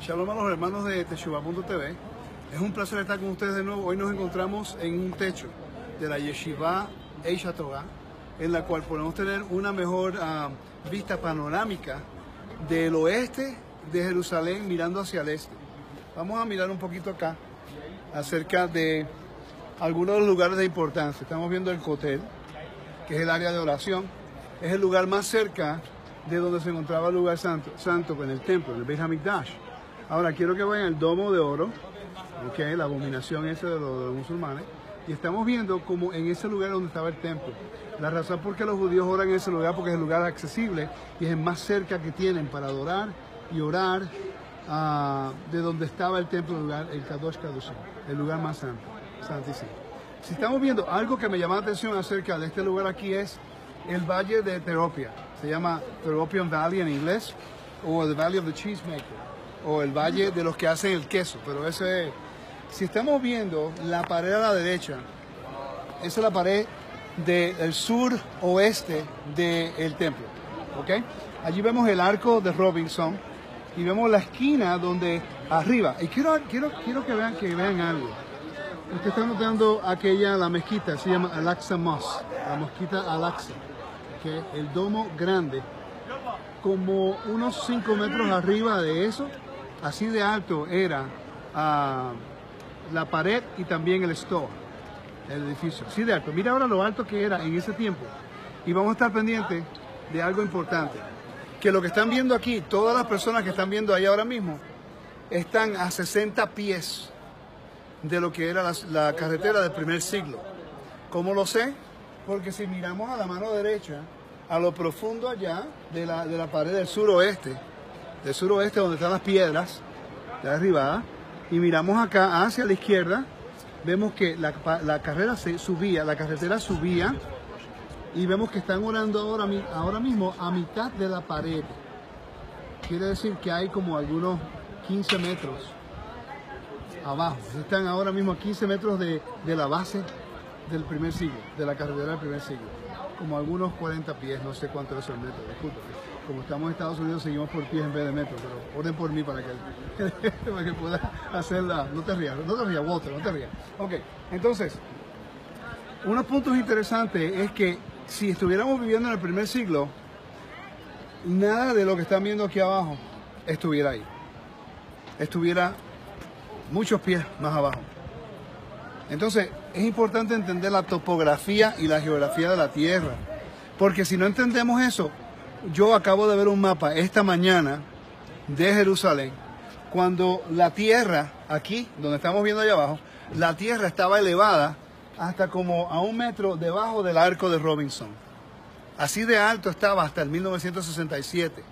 Shalom a los hermanos de Teshuva.tv. Es un placer estar con ustedes de nuevo. Hoy nos encontramos en un techo de la Yeshiva Eisha Torah, en la cual podemos tener una mejor ah, vista panorámica del oeste de Jerusalén mirando hacia el este. Vamos a mirar un poquito acá acerca de algunos lugares de importancia. Estamos viendo el Cotel, que es el área de oración. Es el lugar más cerca de donde se encontraba el lugar santo, santo en el templo, en el Beit HaMikdash. Ahora quiero que vayan al domo de oro, okay, la abominación esa de los, de los musulmanes, y estamos viendo como en ese lugar donde estaba el templo. La razón por qué los judíos oran en ese lugar, porque es el lugar accesible y es el más cerca que tienen para adorar y orar ah, de donde estaba el templo, el lugar, el Kadosh Kadoshim, el lugar más santo, santísimo. Si estamos viendo algo que me llama la atención acerca de este lugar aquí es el valle de Teropia. Se llama Teropian Valley en inglés, o the Valley of the Cheesemaker, o el valle de los que hacen el queso. Pero ese, si estamos viendo la pared a la derecha, esa es la pared del sur oeste del templo. ¿ok? Allí vemos el arco de Robinson y vemos la esquina donde arriba. Y quiero, quiero, quiero que vean que vean algo. Usted está notando aquella, la mezquita, se llama Al-Aqsa la mezquita Al-Aqsa, que el domo grande, como unos 5 metros arriba de eso, así de alto era ah, la pared y también el store, el edificio, así de alto. Mira ahora lo alto que era en ese tiempo. Y vamos a estar pendientes de algo importante, que lo que están viendo aquí, todas las personas que están viendo ahí ahora mismo, están a 60 pies de lo que era la, carretera del primer siglo. ¿Cómo lo sé? Porque si miramos a la mano derecha, a lo profundo allá de la, de la pared del suroeste, del suroeste donde están las piedras, de arriba, y miramos acá hacia la izquierda, vemos que la, la carrera se subía, la carretera subía, y vemos que están orando ahora, ahora mismo a mitad de la pared. Quiere decir que hay como algunos 15 metros abajo. Están ahora mismo a 15 metros de, de la base del primer siglo, de la carretera del primer siglo. Como algunos 40 pies, no sé cuánto es el metro. Como estamos en Estados Unidos, seguimos por pies en vez de metros, pero orden por mí para que, para que pueda hacerla. No te rías, no te rías, Walter, no te rías. Ok, entonces, unos puntos interesantes es que si estuviéramos viviendo en el primer siglo, nada de lo que están viendo aquí abajo estuviera ahí. Estuviera muchos pies más abajo. Entonces, es importante entender la topografía y la geografía de la Tierra. Porque si no entendemos eso, yo acabo de ver un mapa esta mañana de Jerusalén, cuando la Tierra, aquí, donde estamos viendo allá abajo, la Tierra estaba elevada hasta como a un metro debajo del arco de Robinson. Así de alto estaba hasta el 1967.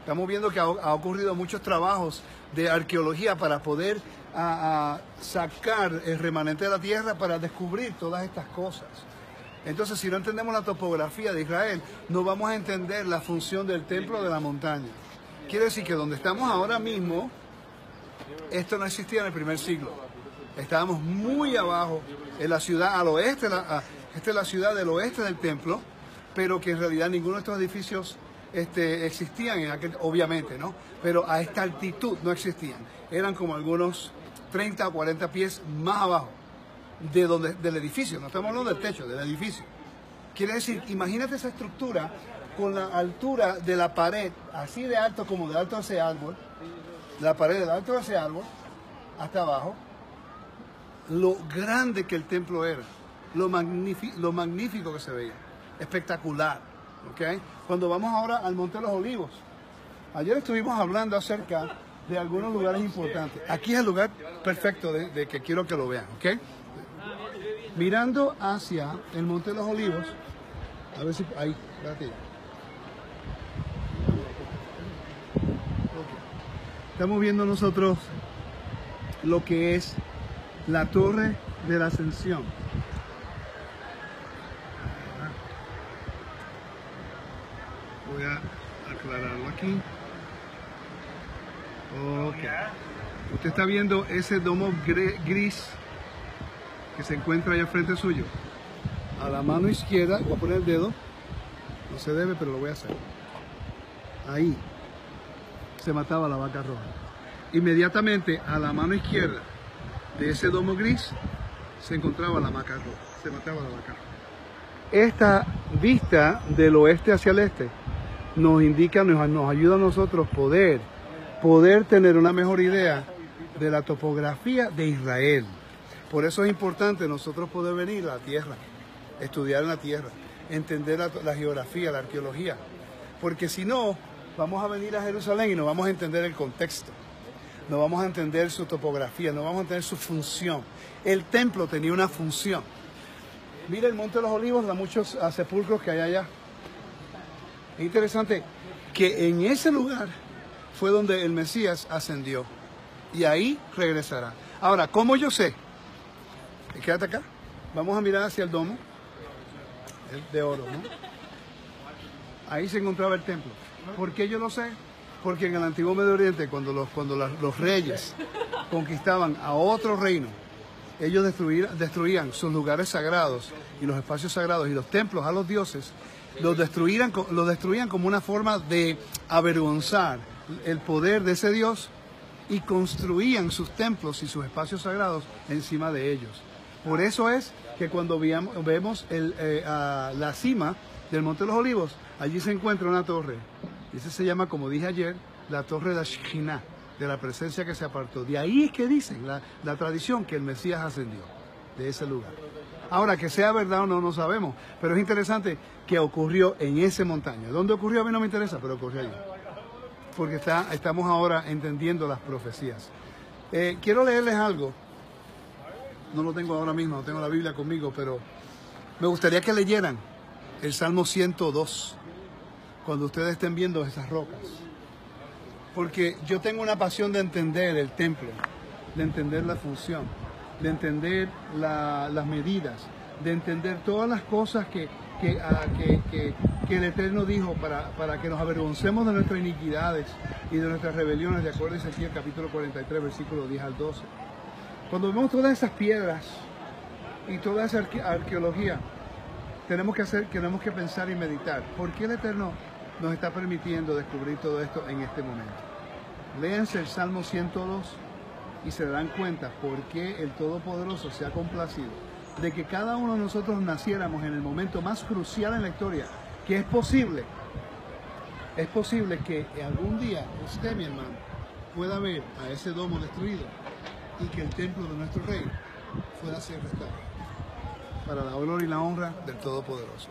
Estamos viendo que ha, ocurrido muchos trabajos de arqueología para poder sacar el remanente de la tierra para descubrir todas estas cosas. Entonces, si no entendemos la topografía de Israel, no vamos a entender la función del templo de la montaña. Quiere decir que donde estamos ahora mismo, esto no existía en el primer siglo. Estábamos muy abajo, en la ciudad al oeste, esta es la ciudad del oeste del templo, pero que en realidad ninguno de estos edificios este, existían en aquel, obviamente, ¿no? Pero a esta altitud no existían. Eran como algunos 30 o 40 pies más abajo de donde, del edificio, no estamos hablando del techo, del edificio. Quiere decir, imagínate esa estructura con la altura de la pared, así de alto como de alto ese árbol, la pared del alto ese árbol, hasta abajo, lo grande que el templo era, lo, lo magnífico que se veía, espectacular. ¿ok? Cuando vamos ahora al Monte de los Olivos, ayer estuvimos hablando acerca de algunos lugares importantes. Aquí es el lugar perfecto de, de que quiero que lo vean. ¿ok? Mirando hacia el Monte de los Olivos, a ver si ahí, espérate. Estamos viendo nosotros lo que es la Torre de la Ascensión. Voy a aclararlo aquí. Ok. Usted está viendo ese domo gris que se encuentra ahí al frente suyo. A la mano izquierda, voy a poner el dedo. No se debe, pero lo voy a hacer. Ahí se mataba la vaca roja. inmediatamente a la mano izquierda de ese domo gris se encontraba la maca roja, se mataba la maca Esta vista del oeste hacia el este nos indica, nos, nos ayuda a nosotros poder, poder tener una mejor idea de la topografía de Israel. Por eso es importante nosotros poder venir a la tierra, estudiar en la tierra, entender la, geografía, la arqueología. Porque si no, vamos a venir a Jerusalén y no vamos a entender el contexto, no vamos a entender su topografía, no vamos a entender su función. El templo tenía una función. Mira el Monte de los Olivos, da muchos ah, sepulcros que hay allá. Es interesante que en ese lugar fue donde el Mesías ascendió y ahí regresará. Ahora, ¿cómo yo sé? Quédate acá. Vamos a mirar hacia el domo de oro, ¿no? Ahí se encontraba el templo. ¿Por qué yo lo sé? Porque en el antiguo Medio Oriente, cuando los, cuando los reyes conquistaban a otro reino, ellos destruían, sus lugares sagrados y los espacios sagrados y los templos a los dioses, los destruían, los destruían como una forma de avergonzar el poder de ese dios y construían sus templos y sus espacios sagrados encima de ellos. Por eso es que cuando vemos eh, la cima del Monte de los Olivos, allí se encuentra una torre. Y se llama, como dije ayer, la torre de Ashkinah, de la presencia que se apartó. De ahí es que dicen la, la tradición que el Mesías ascendió, de ese lugar. Ahora, que sea verdad o no, no sabemos, pero es interesante que ocurrió en ese montaño. ¿Dónde ocurrió? A mí no me interesa, pero ocurrió allí. Porque está, estamos ahora entendiendo las profecías. Eh, quiero leerles algo no lo tengo ahora mismo, no tengo la Biblia conmigo, pero me gustaría que leyeran el Salmo 102 cuando ustedes estén viendo esas rocas. Porque yo tengo una pasión de entender el templo, de entender la función, de entender las medidas, de entender todas las cosas que, que, ah, el Eterno dijo para, para, que nos avergoncemos de nuestras iniquidades y de nuestras rebeliones, de acuerdo a Ezequiel capítulo 43, versículo 10 al 12. Cuando vemos todas esas piedras y toda esa arqueología, tenemos que hacer, tenemos que pensar y meditar. ¿Por qué el Eterno nos está permitiendo descubrir todo esto en este momento? Léanse el Salmo 102 y se darán cuenta por qué el Todopoderoso se ha complacido de que cada uno de nosotros naciéramos en el momento más crucial en la historia, que es posible, es posible que algún día usted, mi hermano, pueda ver a ese domo destruido y que el templo de nuestro rey pueda ser restaurado para la gloria y la honra del Todopoderoso.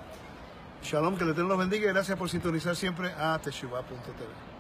Shalom, que el Eterno los bendiga y gracias por sintonizar siempre a Teshuva.tv.